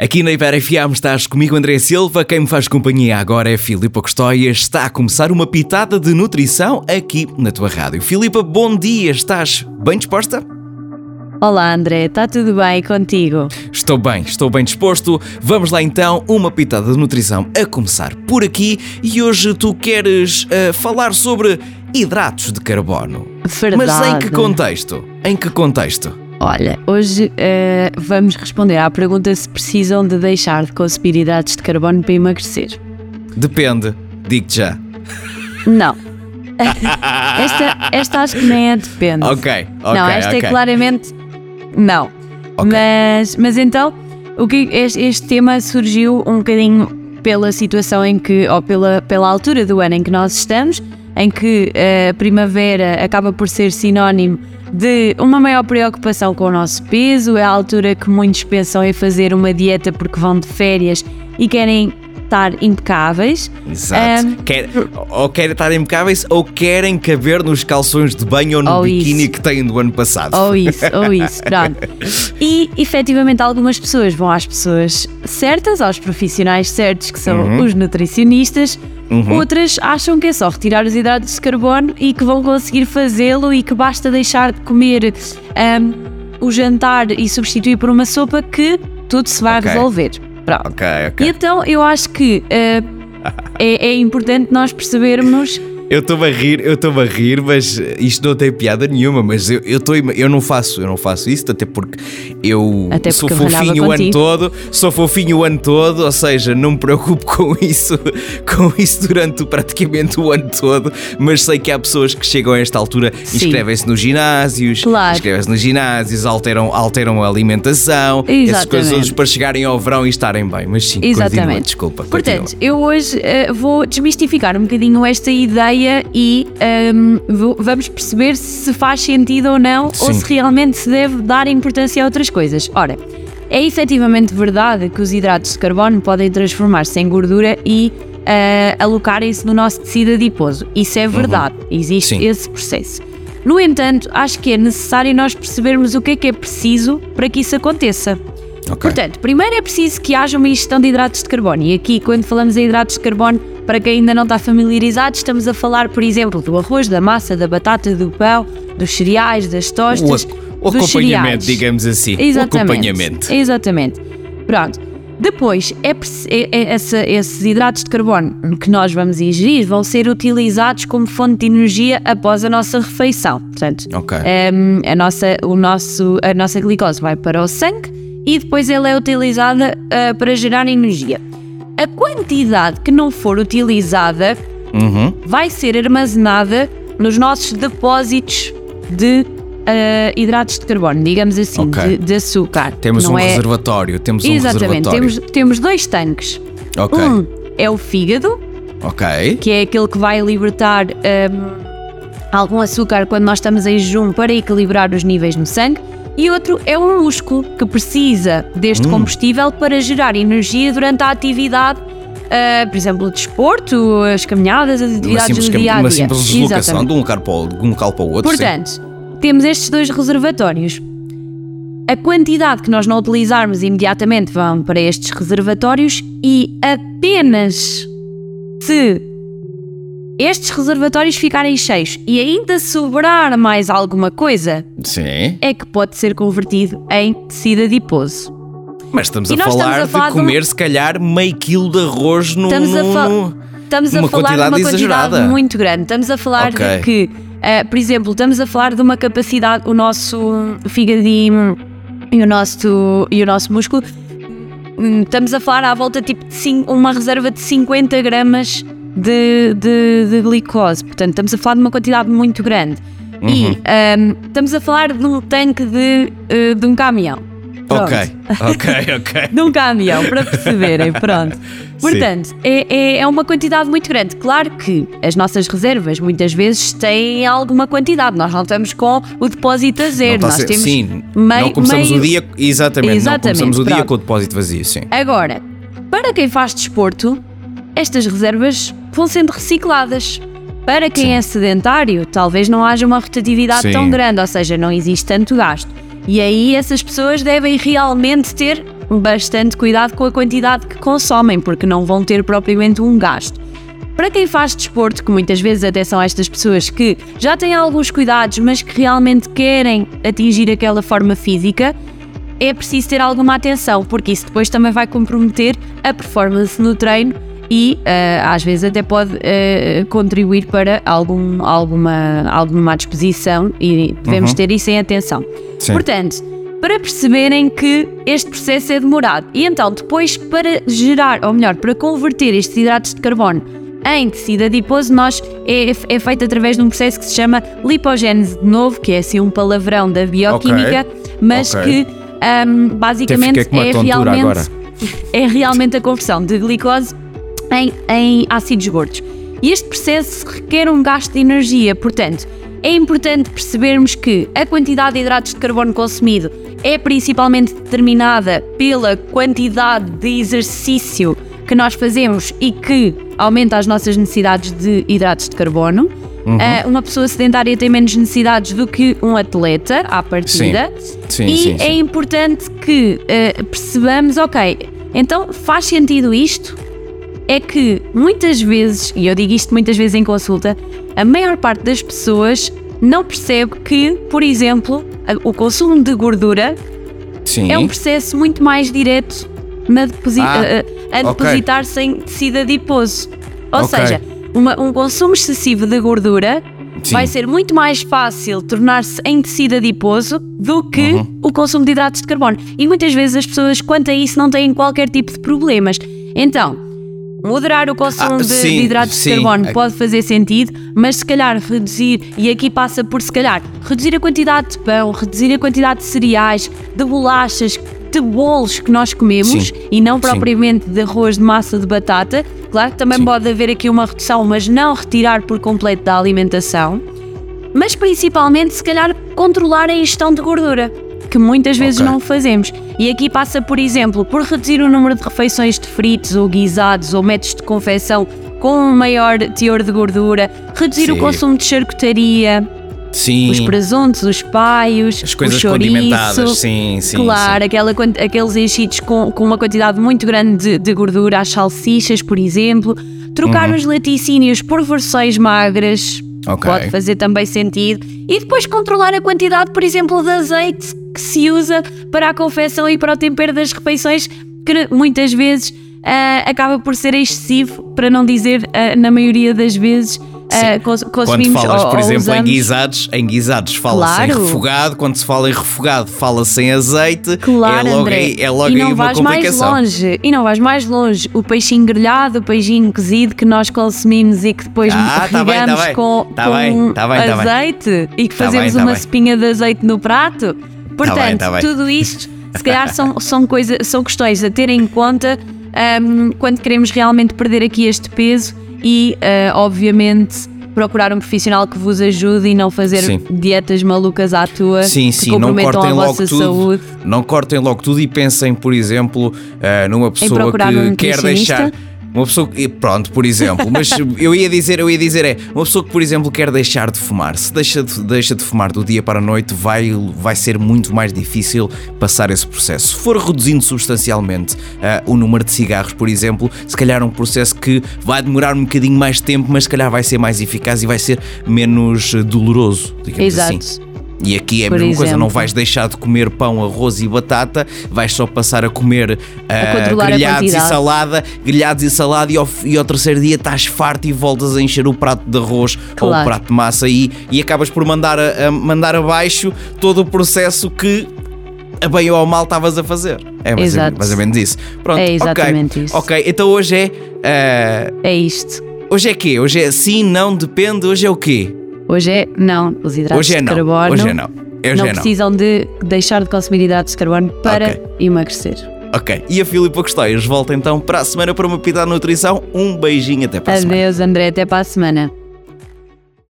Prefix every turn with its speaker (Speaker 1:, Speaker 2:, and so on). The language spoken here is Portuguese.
Speaker 1: Aqui na Ibera FM estás comigo André Silva, quem me faz companhia agora é Filipa Custóia. Está a começar uma pitada de nutrição aqui na tua rádio. Filipa, bom dia, estás bem disposta?
Speaker 2: Olá André, está tudo bem contigo?
Speaker 1: Estou bem, estou bem disposto. Vamos lá então, uma pitada de nutrição a começar por aqui e hoje tu queres uh, falar sobre hidratos de carbono.
Speaker 2: Verdade.
Speaker 1: Mas em que contexto? Em que contexto?
Speaker 2: Olha, hoje uh, vamos responder à pergunta se precisam de deixar de consumir hidratos de carbono para emagrecer.
Speaker 1: Depende, digo-te já.
Speaker 2: Não. esta, esta acho que nem é depende.
Speaker 1: Ok, ok.
Speaker 2: Não, esta é
Speaker 1: okay.
Speaker 2: é claramente não.
Speaker 1: Okay.
Speaker 2: Mas, mas então, o que este, este tema surgiu um bocadinho pela situação em que, ou pela, pela altura do ano em que nós estamos, em que eh, a primavera acaba por ser sinónimo de uma maior preocupação com o nosso peso, é a altura que muitos pensam em fazer uma dieta porque vão de férias e querem estar impecáveis.
Speaker 1: Exato. Um, Quer, ou querem estar impecáveis ou querem caber nos calções de banho ou no ou biquíni isso. que têm do ano passado.
Speaker 2: Ou isso, ou isso, pronto. E efetivamente algumas pessoas vão às pessoas certas, aos profissionais certos, que são uhum. os nutricionistas. Uhum. Outras acham que é só retirar os hidratos de carbono e que vão conseguir fazê-lo e que basta deixar de comer um, o jantar e substituir por uma sopa que tudo se vai okay. resolver.
Speaker 1: Pronto. Ok, ok.
Speaker 2: E então eu acho que uh, é, é importante nós percebermos
Speaker 1: eu estou a rir, eu estou a rir, mas isto não tem piada nenhuma, mas eu, eu, tô, eu não faço, eu não faço isso, até porque eu
Speaker 2: até
Speaker 1: porque sou fofinho o ano todo, sou fofinho o ano todo, ou seja, não me preocupo com isso, com isso durante praticamente o ano todo, mas sei que há pessoas que chegam a esta altura, inscrevem-se nos ginásios,
Speaker 2: claro.
Speaker 1: inscrevem-se nos ginásios, alteram, alteram a alimentação,
Speaker 2: Exatamente.
Speaker 1: essas coisas para chegarem ao verão e estarem bem, mas sim,
Speaker 2: Exatamente.
Speaker 1: Continua, desculpa.
Speaker 2: Portanto,
Speaker 1: continua.
Speaker 2: eu hoje uh, vou desmistificar um bocadinho esta ideia e um, vamos perceber se faz sentido ou não
Speaker 1: Sim.
Speaker 2: ou se realmente se deve dar importância a outras coisas. Ora, é efetivamente verdade que os hidratos de carbono podem transformar-se em gordura e uh, alocarem-se no nosso tecido adiposo. Isso é verdade, uhum. existe
Speaker 1: Sim.
Speaker 2: esse processo. No entanto, acho que é necessário nós percebermos o que é que é preciso para que isso aconteça.
Speaker 1: Okay.
Speaker 2: Portanto, primeiro é preciso que haja uma ingestão de hidratos de carbono. E aqui, quando falamos em hidratos de carbono, para quem ainda não está familiarizado, estamos a falar, por exemplo, do arroz, da massa, da batata, do pão, dos cereais, das tostas.
Speaker 1: O, o acompanhamento, digamos assim.
Speaker 2: Exatamente.
Speaker 1: O acompanhamento.
Speaker 2: Exatamente. Pronto. Depois, é, é, é essa, esses hidratos de carbono que nós vamos ingerir vão ser utilizados como fonte de energia após a nossa refeição. Portanto,
Speaker 1: okay.
Speaker 2: um, a, nossa, o nosso, a nossa glicose vai para o sangue e depois ela é utilizada uh, para gerar energia. A quantidade que não for utilizada
Speaker 1: uhum.
Speaker 2: vai ser armazenada nos nossos depósitos de uh, hidratos de carbono, digamos assim,
Speaker 1: okay.
Speaker 2: de, de, açúcar.
Speaker 1: Temos
Speaker 2: não
Speaker 1: um
Speaker 2: é...
Speaker 1: reservatório. Temos
Speaker 2: Exatamente,
Speaker 1: um reservatório.
Speaker 2: Temos, temos dois tanques.
Speaker 1: Okay.
Speaker 2: Um é o fígado,
Speaker 1: okay.
Speaker 2: que é aquele que vai libertar um, algum açúcar quando nós estamos em jejum para equilibrar os níveis no sangue. E outro é um músculo que precisa deste
Speaker 1: hum.
Speaker 2: combustível para gerar energia durante a atividade Uh, por exemplo, o desporto, as caminhadas, as atividades do dia a dia.
Speaker 1: Uma simples deslocação de um, local para o, de um local para o outro.
Speaker 2: Portanto,
Speaker 1: sim.
Speaker 2: temos estes dois reservatórios. A quantidade que nós não utilizarmos imediatamente vão para estes reservatórios e apenas se estes reservatórios ficarem cheios e ainda sobrar mais alguma coisa,
Speaker 1: Sim.
Speaker 2: é que pode ser convertido em tecido adiposo.
Speaker 1: Mas estamos a falar, estamos a falar, de comer, de se calhar, meio quilo de arroz no,
Speaker 2: estamos a
Speaker 1: no,
Speaker 2: Estamos a falar de uma
Speaker 1: exagerada.
Speaker 2: quantidade muito grande. Estamos a falar
Speaker 1: okay.
Speaker 2: de que, uh, por exemplo, estamos a falar de uma capacidade, o nosso fígadinho e o nosso, e o nosso músculo, estamos a falar à volta tipo de cinco, uma reserva de 50 gramas de, de, de, glicose. Portanto, estamos a falar de uma quantidade muito grande.
Speaker 1: Uhum.
Speaker 2: E um, estamos a falar de um tanque de, uh, de um caminhão. Pronto.
Speaker 1: Ok, ok, ok.
Speaker 2: de um caminhão, para perceberem, pronto. Portanto, é, é, uma quantidade muito grande. Claro que as nossas reservas muitas vezes têm alguma quantidade. Nós não estamos com o depósito a zero. Nós
Speaker 1: ser,
Speaker 2: temos
Speaker 1: sim,
Speaker 2: meio,
Speaker 1: não começamos
Speaker 2: meio...
Speaker 1: o dia. Exatamente,
Speaker 2: exatamente
Speaker 1: não começamos o dia
Speaker 2: pronto.
Speaker 1: com o depósito vazio, sim.
Speaker 2: Agora, para quem faz desporto, estas reservas vão sendo recicladas. Para quem
Speaker 1: sim.
Speaker 2: é sedentário, talvez não haja uma rotatividade
Speaker 1: sim.
Speaker 2: tão grande, ou seja, não existe tanto gasto. E aí essas pessoas devem realmente ter bastante cuidado com a quantidade que consomem, porque não vão ter propriamente um gasto. Para quem faz desporto, que muitas vezes até são estas pessoas que já têm alguns cuidados, mas que realmente querem atingir aquela forma física, é preciso ter alguma atenção, porque isso depois também vai comprometer a performance no treino e uh, às vezes até pode uh, contribuir para algum, alguma, alguma má disposição e devemos uhum. ter isso em atenção. Sim. Portanto, para perceberem que este processo é demorado e então depois para gerar, ou melhor, para converter estes hidratos de carbono em tecido adiposo, nós é, é feito através de um processo que se chama lipogênese de novo, que é assim um palavrão da bioquímica, okay. mas okay. que um, basicamente é realmente, é realmente a conversão de glicose em, em ácidos gordos. E este processo requer um gasto de energia, portanto, é importante percebermos que a quantidade de hidratos de carbono consumido é principalmente determinada pela quantidade de exercício que nós fazemos e que aumenta as nossas necessidades de hidratos de carbono. Uhum. Uh, uma pessoa sedentária tem menos necessidades do que um atleta à partida. Sim. Sim, e sim, é importante que uh, percebamos, ok, então faz sentido isto? É que muitas vezes, e eu digo isto muitas vezes em consulta, a maior parte das pessoas não percebe que, por exemplo, o consumo de gordura é um processo muito mais direto na deposi ah, a, a depositar-se okay. em tecido adiposo. Ou okay. seja, uma, um consumo excessivo de gordura Sim. vai ser muito mais fácil tornar-se em tecido adiposo do que uhum. o consumo de hidratos de carbono. E muitas vezes as pessoas, quanto a isso, não têm qualquer tipo de problemas. Então, moderar o consumo ah, de, sim, de, hidratos sim. de carbono pode fazer sentido, mas se calhar reduzir, e aqui passa por se calhar, reduzir a quantidade de pão, reduzir a quantidade de cereais, de bolachas, de bolos que nós comemos Sim. e não propriamente de arroz de massa de batata. Claro que também pode haver aqui uma redução, mas não retirar por completo da alimentação. Mas principalmente, se calhar, controlar a ingestão de gordura, que muitas vezes okay. não fazemos. E aqui passa, por exemplo, por reduzir o número de refeições de fritos ou guisados ou métodos de confecção com um maior teor de gordura, reduzir o consumo de charcutaria, Sim. Os presuntos, os paios,
Speaker 1: as coisas
Speaker 2: o chouriço,
Speaker 1: condimentadas, sim, sim.
Speaker 2: Claro,
Speaker 1: sim.
Speaker 2: Aquela, aqueles enchidos com, com uma quantidade muito grande de, de gordura, as salsichas, por exemplo. Trocar uhum. os laticínios por versões magras okay. pode fazer também sentido. E depois controlar a quantidade, por exemplo, de azeite que se usa para a confecção e para o tempero das refeições, que muitas vezes uh, acaba por ser excessivo, para não dizer, uh, na maioria das vezes, uh, cons
Speaker 1: consumimos Quando falas, por ou, exemplo, usamos... em guisados, em guisados fala-se claro. em refogado, quando se fala em refogado fala-se em azeite,
Speaker 2: claro, é logo André. aí,
Speaker 1: é logo
Speaker 2: e não vais. Mais longe, e não vais mais longe, o peixinho grelhado, o peixinho cozido que nós consumimos e que depois ah, tá tá com, tá com bem, tá bem, azeite e que tá fazemos uma espinha de azeite no prato. Portanto, tudo isto, se calhar são, são, coisa, são questões a ter em conta um, quando queremos realmente perder aqui este peso e, uh, obviamente, procurar um profissional que vos ajude e não fazer sim. dietas malucas à tua
Speaker 1: sim, sim, que comprometam não cortem a vossa tudo, saúde. Não cortem logo tudo e pensem, por exemplo, uh, numa pessoa que um quer deixar uma pessoa que, pronto, por exemplo, mas eu ia dizer, eu ia dizer é, uma pessoa que, por exemplo, quer deixar de fumar, se deixa de, deixa de fumar do dia para a noite, vai, vai ser muito mais difícil passar esse processo. Se for reduzindo substancialmente uh, o número de cigarros, por exemplo, se calhar é um processo que vai demorar um bocadinho mais tempo, mas se calhar vai ser mais eficaz e vai ser menos doloroso, digamos
Speaker 2: Exato.
Speaker 1: assim. E aqui é a Por mesma exemplo. coisa, não vais deixar de comer pão, arroz e batata, vais só passar a comer uh, grelhados e salada, grelhados e salada, e ao, e ao, terceiro dia estás farto e voltas a encher o prato de arroz claro. ou o prato de massa aí e acabas por mandar, a, a mandar abaixo todo o processo que a bem ou ao mal estavas a fazer. É mais, Exato. mais ou menos isso. Pronto,
Speaker 2: é exatamente
Speaker 1: okay.
Speaker 2: isso.
Speaker 1: Ok, então hoje é. Uh,
Speaker 2: é isto.
Speaker 1: Hoje é quê? Hoje é sim, não, depende, hoje é o quê?
Speaker 2: Hoje é não. Os hidratos
Speaker 1: Hoje é
Speaker 2: de
Speaker 1: não.
Speaker 2: carbono
Speaker 1: Hoje é não. Hoje
Speaker 2: não
Speaker 1: é
Speaker 2: precisam de deixar de consumir hidratos de carbono para okay. emagrecer.
Speaker 1: Ok, e a Filipa Costeias volta então para a semana para uma pita de nutrição. Um beijinho até para a
Speaker 2: Adeus,
Speaker 1: semana.
Speaker 2: Adeus, André, até para a semana.